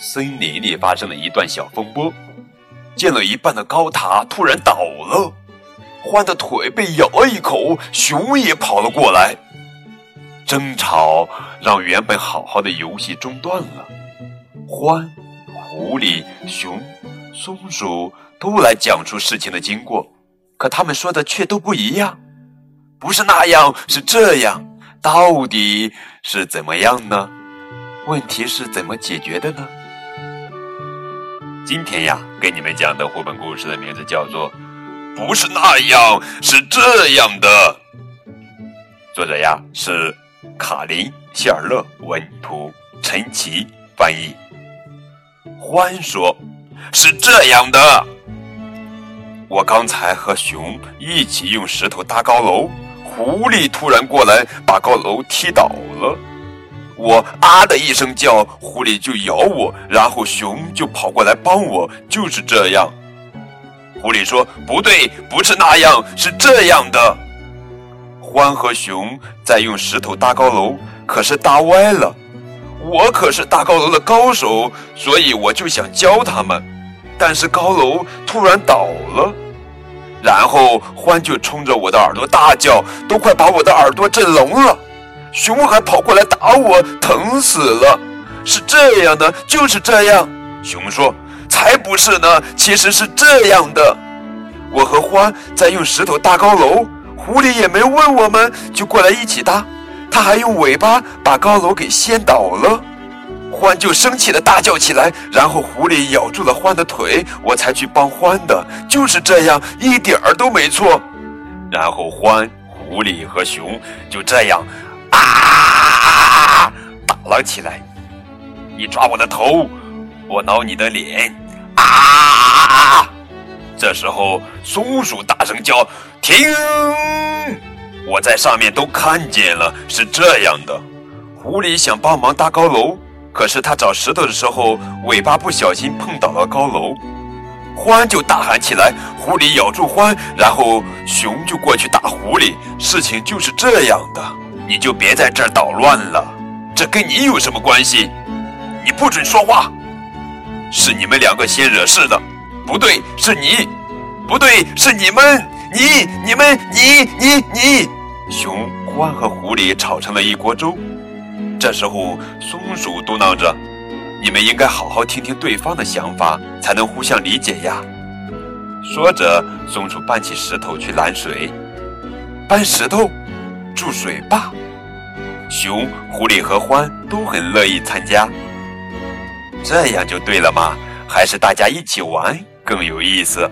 森林里发生了一段小风波，建了一半的高塔突然倒了，獾的腿被咬了一口，熊也跑了过来。争吵让原本好好的游戏中断了，獾、狐狸、熊、松鼠都来讲出事情的经过，可他们说的却都不一样，不是那样，是这样，到底是怎么样呢？问题是怎么解决的呢？今天呀，给你们讲的绘本故事的名字叫做《不是那样，是这样的》，作者呀是。卡林·希尔勒文图，陈奇翻译。欢说：“是这样的，我刚才和熊一起用石头搭高楼，狐狸突然过来把高楼踢倒了。我啊的一声叫，狐狸就咬我，然后熊就跑过来帮我，就是这样。”狐狸说：“不对，不是那样，是这样的。”獾和熊在用石头搭高楼，可是搭歪了。我可是搭高楼的高手，所以我就想教他们。但是高楼突然倒了，然后獾就冲着我的耳朵大叫，都快把我的耳朵震聋了。熊还跑过来打我，疼死了。是这样的，就是这样。熊说：“才不是呢，其实是这样的。我和獾在用石头搭高楼。”狐狸也没问我们，就过来一起搭。他还用尾巴把高楼给掀倒了。獾就生气的大叫起来，然后狐狸咬住了獾的腿，我才去帮獾的。就是这样，一点儿都没错。然后獾、狐狸和熊就这样啊打了起来。你抓我的头，我挠你的脸，啊！这时候松鼠大声叫。停！我在上面都看见了，是这样的。狐狸想帮忙搭高楼，可是他找石头的时候，尾巴不小心碰倒了高楼。獾就大喊起来，狐狸咬住獾，然后熊就过去打狐狸。事情就是这样的，你就别在这儿捣乱了。这跟你有什么关系？你不准说话。是你们两个先惹事的，不对，是你，不对，是你们。你、你们、你、你、你，熊、獾和狐狸吵成了一锅粥。这时候，松鼠嘟囔着：“你们应该好好听听对方的想法，才能互相理解呀。”说着，松鼠搬起石头去拦水。搬石头，筑水坝。熊、狐狸和獾都很乐意参加。这样就对了嘛？还是大家一起玩更有意思？